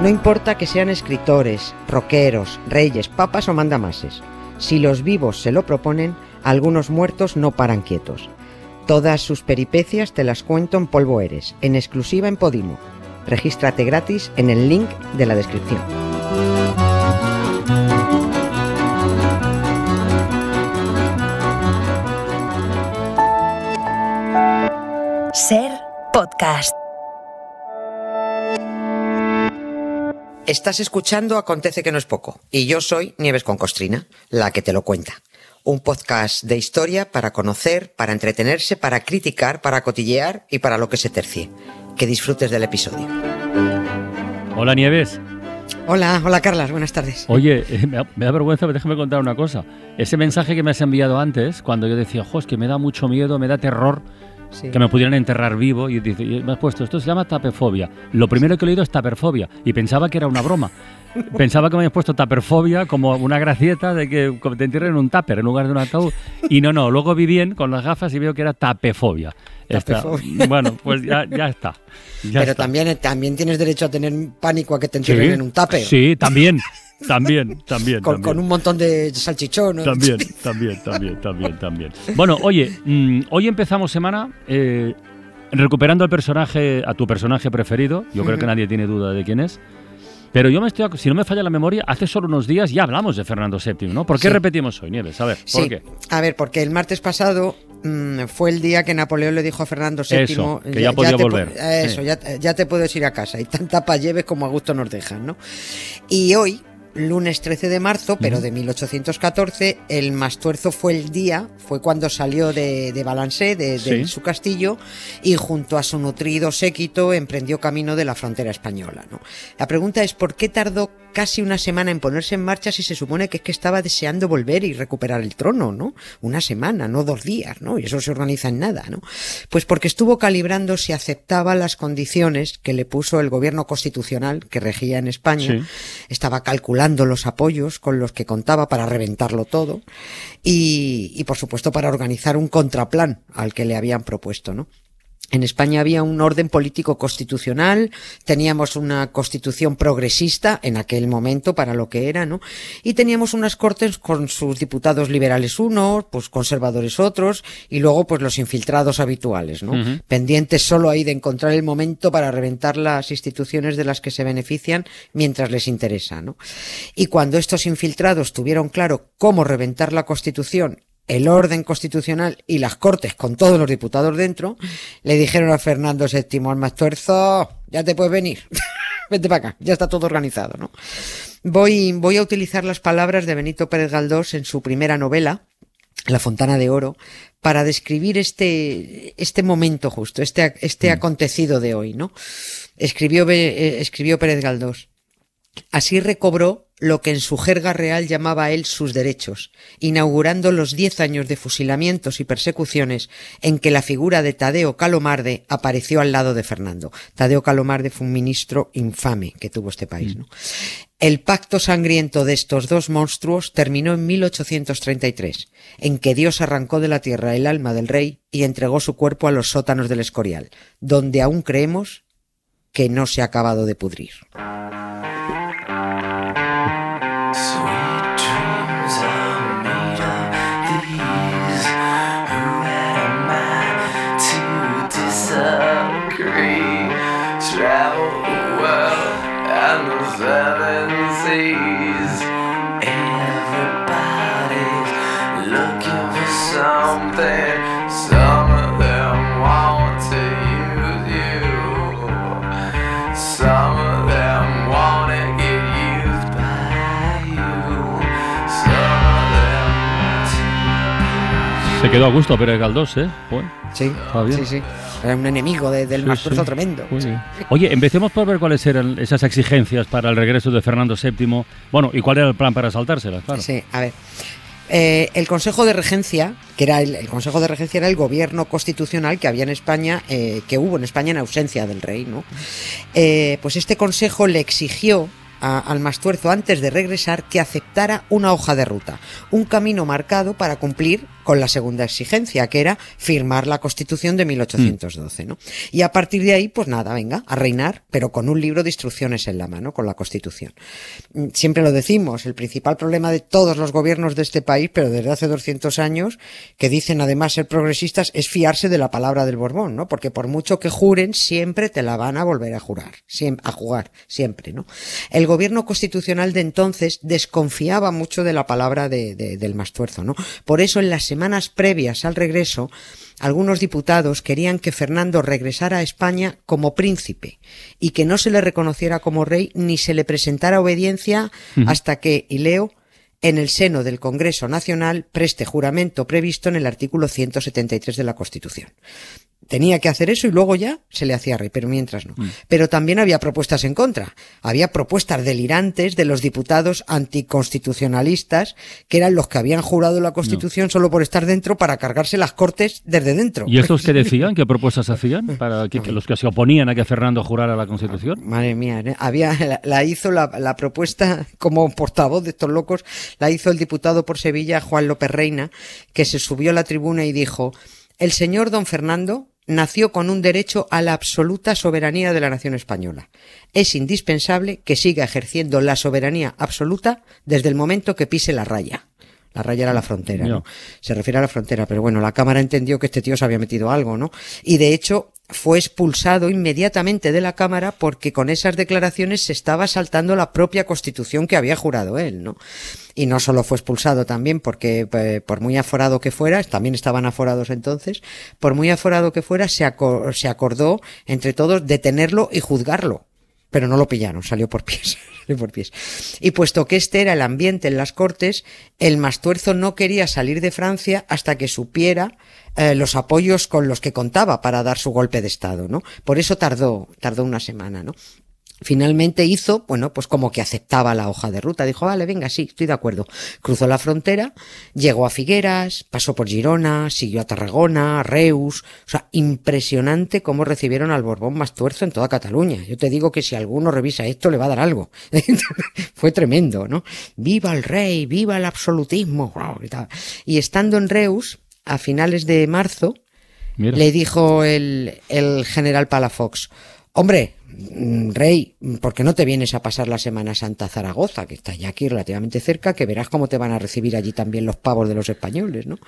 No importa que sean escritores, roqueros, reyes, papas o mandamases. Si los vivos se lo proponen, algunos muertos no paran quietos. Todas sus peripecias te las cuento en Polvo Eres, en exclusiva en Podimo. Regístrate gratis en el link de la descripción. Ser podcast. Estás escuchando Acontece que no es poco, y yo soy Nieves con Costrina, la que te lo cuenta. Un podcast de historia para conocer, para entretenerse, para criticar, para cotillear y para lo que se tercie. Que disfrutes del episodio. Hola Nieves. Hola, hola Carlas, buenas tardes. Oye, eh, me, da, me da vergüenza, pero déjame contar una cosa. Ese mensaje que me has enviado antes, cuando yo decía, jo, es que me da mucho miedo, me da terror Sí. que me pudieran enterrar vivo, y, dice, y me has puesto, esto se llama tapefobia. Lo primero que he leído es taperfobia, y pensaba que era una broma. Pensaba que me habías puesto taperfobia como una gracieta de que te entierren en un tupper en lugar de un ataúd. Y no, no, luego vi bien con las gafas y veo que era tapefobia. Bueno, pues ya, ya está. ya Pero está. también, también tienes derecho a tener pánico a que te entierren Sí, en un tupper. Sí, también, también, también. Con, también. con un montón de salchichón. ¿no? También, también, también, también, también. Bueno, oye, mm, hoy empezamos semana eh, recuperando al personaje, a tu personaje preferido. Yo creo que nadie tiene duda de quién es. Pero yo me estoy, si no me falla la memoria, hace solo unos días ya hablamos de Fernando VII, ¿no? ¿Por qué Sí. repetimos hoy, Nieves? A ver, ¿por Sí, qué? a ver, porque el martes pasado mm, fue el día que Napoleón le dijo a Fernando VII Eso, que ya podía te volver. Eso, Sí. ya, ya te puedes ir a casa y tanta pa' lleves como a gusto nos dejan, ¿no? Y hoy, lunes 13 de marzo, pero de 1814, el Mastuerzo fue el día, fue cuando salió de, de Balancé, de, de Sí. su castillo, y junto a su nutrido séquito emprendió camino de la frontera española, ¿no? La pregunta es, ¿por qué tardó casi una semana en ponerse en marcha si se supone que es que estaba deseando volver y recuperar el trono, ¿no? Una semana, no dos días, ¿no? Y eso se organiza en nada, ¿no? Pues porque estuvo calibrando si aceptaba las condiciones que le puso el gobierno constitucional que regía en España. Sí. Estaba calculando los apoyos con los que contaba para reventarlo todo y, y por supuesto para organizar un contraplan al que le habían propuesto, ¿no? En España había un orden político constitucional, teníamos una constitución progresista en aquel momento para lo que era, ¿no? Y teníamos unas cortes con sus diputados liberales unos, pues conservadores otros, y luego pues los infiltrados habituales, ¿no? Pendientes solo ahí de encontrar el momento para reventar las instituciones de las que se benefician mientras les interesa, ¿no? Y cuando estos infiltrados tuvieron claro cómo reventar la constitución el orden constitucional y las cortes con todos los diputados dentro, le dijeron a Fernando VII al Mastuerzo, ya te puedes venir, vete para acá, ya está todo organizado, ¿no? Voy, voy a utilizar las palabras de Benito Pérez Galdós en su primera novela, La Fontana de Oro, para describir este, este momento justo, este, este acontecido de hoy, ¿no? Escribió, eh, escribió Pérez Galdós. Así recobró lo que en su jerga real llamaba él sus derechos, inaugurando los diez años de fusilamientos y persecuciones en que la figura de Tadeo Calomarde apareció al lado de Fernando. Tadeo Calomarde fue un ministro infame que tuvo este país, ¿no? El pacto sangriento de estos dos monstruos terminó en 1833, en que Dios arrancó de la tierra el alma del rey y entregó su cuerpo a los sótanos del Escorial, donde aún creemos que no se ha acabado de pudrir. Se quedó a gusto Pérez Galdós, ¿eh? Bueno, Sí, sí, sí. Era un enemigo de- del Sí, tremendo. Oye, empecemos por ver cuáles eran esas exigencias para el regreso de Fernando VII. Bueno, y cuál era el plan para saltárselas, claro. Sí, a ver. Eh, el Consejo de Regencia, que era el, el Consejo de Regencia era el gobierno constitucional que había en España, eh, que hubo en España en ausencia del rey, ¿no? Eh, pues este consejo le exigió a- al Mastuerzo antes de regresar que aceptara una hoja de ruta, un camino marcado para cumplir con la segunda exigencia, que era firmar la Constitución de 1812, ¿no? Y a partir de ahí, pues nada, venga, a reinar, pero con un libro de instrucciones en la mano, con la Constitución. Mm, Siempre lo decimos, el principal problema de todos los gobiernos de este país, pero desde hace 200 años, que dicen además ser progresistas, es fiarse de la palabra del Borbón, ¿no? Porque por mucho que juren, siempre te la van a volver a jurar, a jugar, siempre, ¿no? El gobierno constitucional de entonces desconfiaba mucho de la palabra de- de- del Mastuerzo, ¿no? Por eso en las semanas previas al regreso, algunos diputados querían que Fernando regresara a España como príncipe y que no se le reconociera como rey ni se le presentara obediencia hasta que, y leo, en el seno del Congreso Nacional preste juramento previsto en el artículo 173 de la Constitución. Tenía que hacer eso y luego ya se le hacía rey, pero mientras no. Pero también había propuestas en contra. Había propuestas delirantes de los diputados anticonstitucionalistas, que eran los que habían jurado la Constitución solo por estar dentro para cargarse las cortes desde dentro. ¿Y estos qué decían? ¿Qué propuestas hacían para que, que los que se oponían a que Fernando jurara la Constitución? Madre mía, ¿eh? había, la, la hizo la, la propuesta como portavoz de estos locos, la hizo el diputado por Sevilla, Juan López Reina, que se subió a la tribuna y dijo, el señor don Fernando nació con un derecho a la absoluta soberanía de la nación española. Es indispensable que siga ejerciendo la soberanía absoluta desde el momento que pise la raya. La raya era la frontera, ¿no? Se refiere a la frontera, pero bueno, la Cámara entendió que este tío se había metido algo, ¿no? Y de hecho fue expulsado inmediatamente de la Cámara porque con esas declaraciones se estaba saltando la propia Constitución que había jurado él, ¿no? Y no solo fue expulsado también porque eh, por muy aforado que fuera, también estaban aforados entonces, por muy aforado que fuera se, se acordó entre todos detenerlo y juzgarlo pero no lo pillaron, salió por pies. por pies. Y puesto que este era el ambiente en las cortes, el Mastuerzo no quería salir de Francia hasta que supiera eh, los apoyos con los que contaba para dar su golpe de Estado, ¿no? Por eso tardó, tardó una semana, ¿no? Finalmente hizo, bueno, pues como que aceptaba la hoja de ruta. Dijo, vale, venga, sí, estoy de acuerdo. Cruzó la frontera, llegó a Figueras, pasó por Girona, siguió a Tarragona, a Reus. O sea, impresionante cómo recibieron al Borbón más tuerzo en toda Cataluña. Yo te digo que si alguno revisa esto le va a dar algo. Fue tremendo, ¿no? Viva el rey, viva el absolutismo. Y estando en Reus, a finales de marzo, Mira. le dijo el, el general Palafox, hombre, rey, ¿por qué no te vienes a pasar la Semana Santa Zaragoza, que está ya aquí relativamente cerca, que verás cómo te van a recibir allí también los pavos de los españoles, ¿no?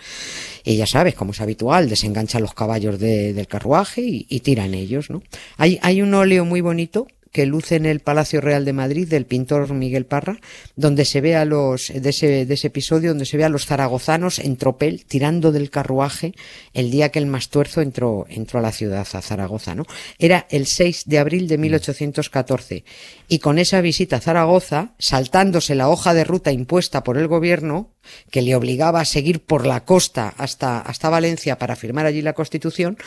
Y ya sabes, como es habitual, desenganchan los caballos de- del carruaje y, y tiran ellos, ¿no? Hay, hay un óleo muy bonito que luce en el Palacio Real de Madrid del pintor Miguel Parra, donde se ve a los, de ese, de ese episodio, donde se ve a los zaragozanos en tropel tirando del carruaje el día que el Mastuerzo entró, entró a la ciudad, a Zaragoza, ¿no? Era el 6 de abril de 1814. Y con esa visita a Zaragoza, saltándose la hoja de ruta impuesta por el gobierno, que le obligaba a seguir por la costa hasta, hasta Valencia para firmar allí la Constitución,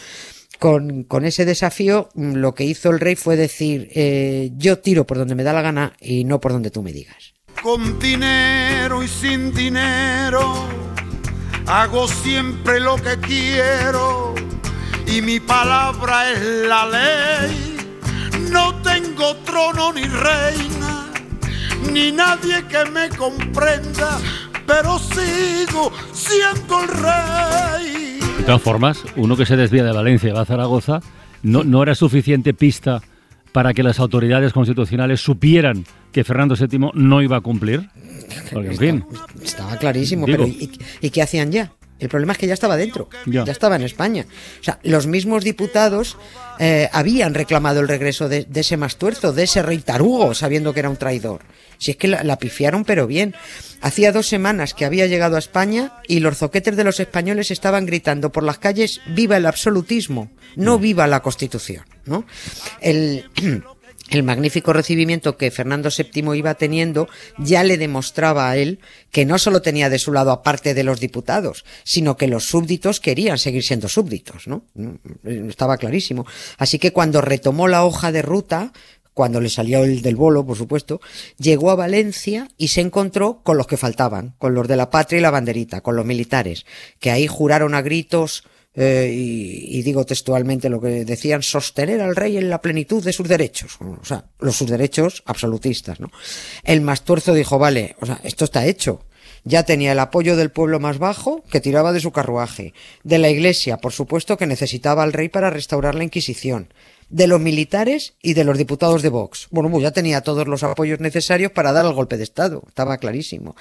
con, con ese desafío, mm, lo que hizo el rey fue decir, eh, yo tiro por donde me da la gana y no por donde tú me digas. Con dinero y sin dinero, hago siempre lo que quiero y mi palabra es la ley. No tengo trono ni reina, ni nadie que me comprenda, pero sigo siendo el rey. De todas formas, uno que se desvía de Valencia y va a Zaragoza, no, no era suficiente pista para que las autoridades constitucionales supieran que Fernando VII no iba a cumplir. Porque, en fin, Estaba clarísimo, Digo. pero ¿y, y qué hacían ya? El problema es que ya estaba dentro, Ya. ya, estaba en España. O sea, los mismos diputados eh, habían reclamado el regreso de, de ese mastuerzo, de ese rey tarugo, sabiendo que era un traidor. Si es que la, la pifiaron, pero bien. Hacía dos semanas que había llegado a España y los zoquetes de los españoles estaban gritando por las calles viva el absolutismo, no viva la Constitución, ¿no? El el magnífico recibimiento que Fernando VII iba teniendo ya le demostraba a él que no solo tenía de su lado aparte de los diputados, sino que los súbditos querían seguir siendo súbditos, ¿no? Estaba clarísimo. Así que cuando retomó la hoja de ruta, cuando le salió el del bolo, por supuesto, llegó a Valencia y se encontró con los que faltaban, con los de la patria y la banderita, con los militares, que ahí juraron a gritos eh, y, y digo textualmente lo que decían, sostener al rey en la plenitud de sus derechos, o sea, los sus derechos absolutistas, ¿no? El Mastuerzo dijo, vale, o sea, esto está hecho. Ya tenía el apoyo del pueblo más bajo, que tiraba de su carruaje, de la iglesia, por supuesto, que necesitaba al rey para restaurar la Inquisición, de los militares y de los diputados de Vox. Bueno, pues ya tenía todos los apoyos necesarios para dar el golpe de Estado, estaba clarísimo.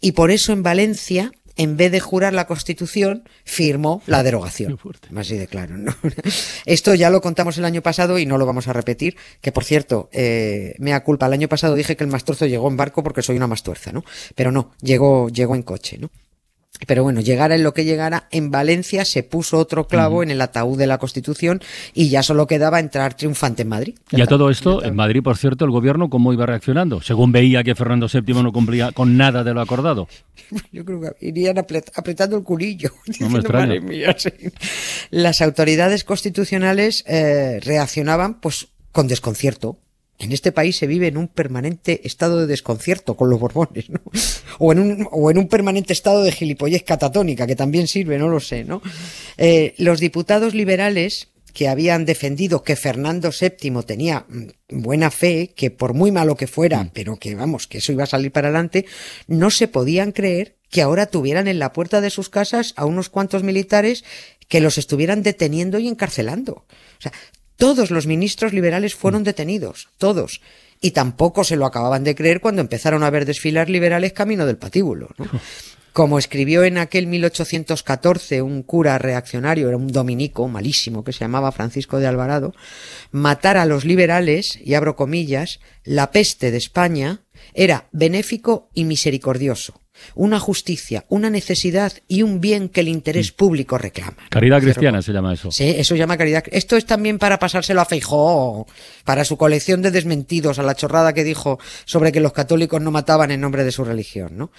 Y por eso en Valencia, en vez de jurar la Constitución, firmó la derogación. Fuerte. Así de claro, ¿no? Esto ya lo contamos el año pasado y no lo vamos a repetir. Que por cierto, eh, mea culpa, el año pasado dije que el Mastuerzo llegó en barco porque soy una mastuerza, ¿no? Pero no, llegó, llegó en coche, ¿no? Pero bueno, llegara en lo que llegara, en Valencia se puso otro clavo en el ataúd de la Constitución y ya solo quedaba entrar triunfante en Madrid. Y a todo esto, en Madrid, por cierto, el gobierno, ¿cómo iba reaccionando? Según veía que Fernando VII no cumplía con nada de lo acordado. Yo creo que irían apret- apretando el culillo. extraña. "Madre mía, sí". Las autoridades constitucionales eh, reaccionaban pues con desconcierto. En este país se vive en un permanente estado de desconcierto con los Borbones, ¿no? O en un, o en un permanente estado de gilipollez catatónica, que también sirve, no lo sé, ¿no? Eh, los diputados liberales que habían defendido que Fernando VII tenía mm, buena fe, que por muy malo que fuera, pero que vamos, que eso iba a salir para adelante, no se podían creer que ahora tuvieran en la puerta de sus casas a unos cuantos militares que los estuvieran deteniendo y encarcelando. O sea, todos los ministros liberales fueron detenidos, todos. Y tampoco se lo acababan de creer cuando empezaron a ver desfilar liberales camino del patíbulo. ¿no? Como escribió en aquel 1814 un cura reaccionario, era un dominico malísimo que se llamaba Francisco de Alvarado, matar a los liberales, y abro comillas, la peste de España era benéfico y misericordioso, una justicia, una necesidad y un bien que el interés público reclama. Caridad cristiana se llama eso. Sí, eso llama caridad. Esto es también para pasárselo a Feijó, para su colección de desmentidos, a la chorrada que dijo sobre que los católicos no mataban en nombre de su religión, ¿no?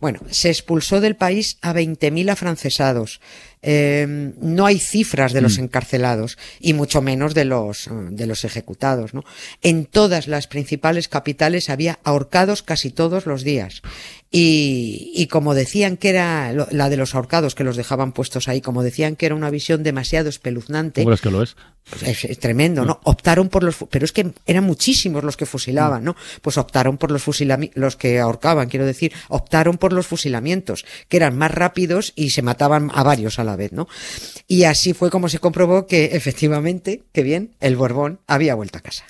Bueno, se expulsó del país a 20.000 afrancesados. Eh, no hay cifras de los encarcelados y mucho menos de los, eh, de los ejecutados, ¿no? En todas las principales capitales había ahorcados casi todos los días. Y, y como decían que era la de los ahorcados que los dejaban puestos ahí, como decían que era una visión demasiado espeluznante, ¿Cómo es que lo es? pues es, es tremendo, ¿no? Optaron por los, pero es que eran muchísimos los que fusilaban, ¿no? Pues optaron por los fusilamientos, los que ahorcaban, quiero decir, optaron por los fusilamientos, que eran más rápidos y se mataban a varios a la vez, ¿no? Y así fue como se comprobó que efectivamente, que bien, el Borbón había vuelto a casa.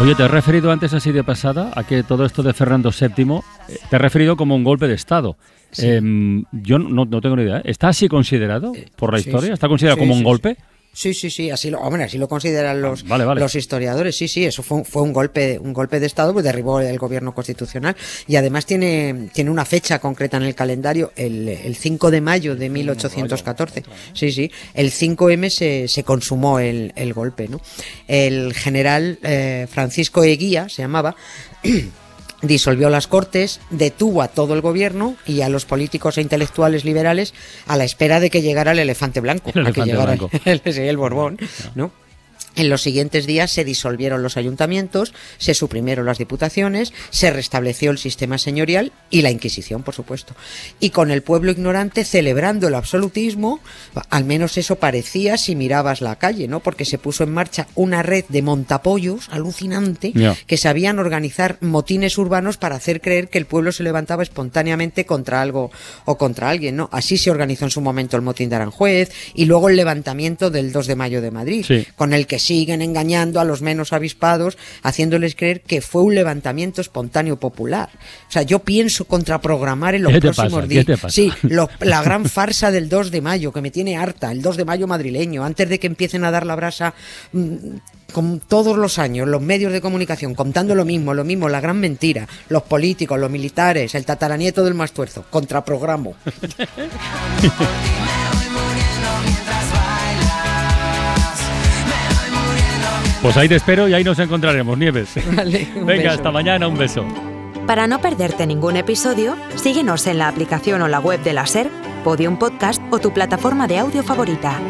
Oye, te he referido antes así de pasada a que todo esto de Fernando VII, eh, te he referido como un golpe de Estado. Em, yo no, no tengo ni idea. ¿eh? ¿Está así considerado por la sí, historia? ¿Está considerado Sí, como un golpe? Sí, sí, sí, así lo, hombre, así lo consideran los, Ah, vale, vale. los historiadores. Sí, sí, eso fue, un- fue un golpe, un golpe de estado, pues derribó el gobierno constitucional y además tiene, tiene una fecha concreta en el calendario, el, el 5 de mayo de 1814. Sí, sí, el 5M se, se consumó el, el golpe, ¿no? El general eh, Francisco Eguía se llamaba. disolvió las cortes, detuvo a todo el gobierno y a los políticos e intelectuales liberales a la espera de que llegara el elefante blanco, El a que elefante llegara blanco. el, sí, el Borbón, ¿no? En los siguientes días se disolvieron los ayuntamientos, se suprimieron las diputaciones, se restableció el sistema señorial y la Inquisición, por supuesto. Y con el pueblo ignorante celebrando el absolutismo, al menos eso parecía si mirabas la calle, ¿no? Porque se puso en marcha una red de montapollos alucinante que sabían organizar motines urbanos para hacer creer que el pueblo se levantaba espontáneamente contra algo o contra alguien, ¿no? Así se organizó en su momento el motín de Aranjuez y luego el levantamiento del 2 de mayo de Madrid, Sí. con el que siguen engañando a los menos avispados, haciéndoles creer que fue un levantamiento espontáneo popular. O sea, yo pienso contraprogramar en los ¿Qué te próximos días. Sí, lo- la gran farsa del 2 de mayo, que me tiene harta, el 2 de mayo madrileño, antes de que empiecen a dar la brasa mm, con todos los años, los medios de comunicación contando lo mismo, lo mismo, la gran mentira, los políticos, los militares, el tataranieto del Mastuerzo, contraprogramo. Pues ahí te espero y ahí nos encontraremos, Nieves. Vale, un Venga, beso. hasta mañana, un beso. Para no perderte ningún episodio, síguenos en la aplicación o la web de la SER, Podium Podcast o tu plataforma de audio favorita.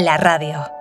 La radio.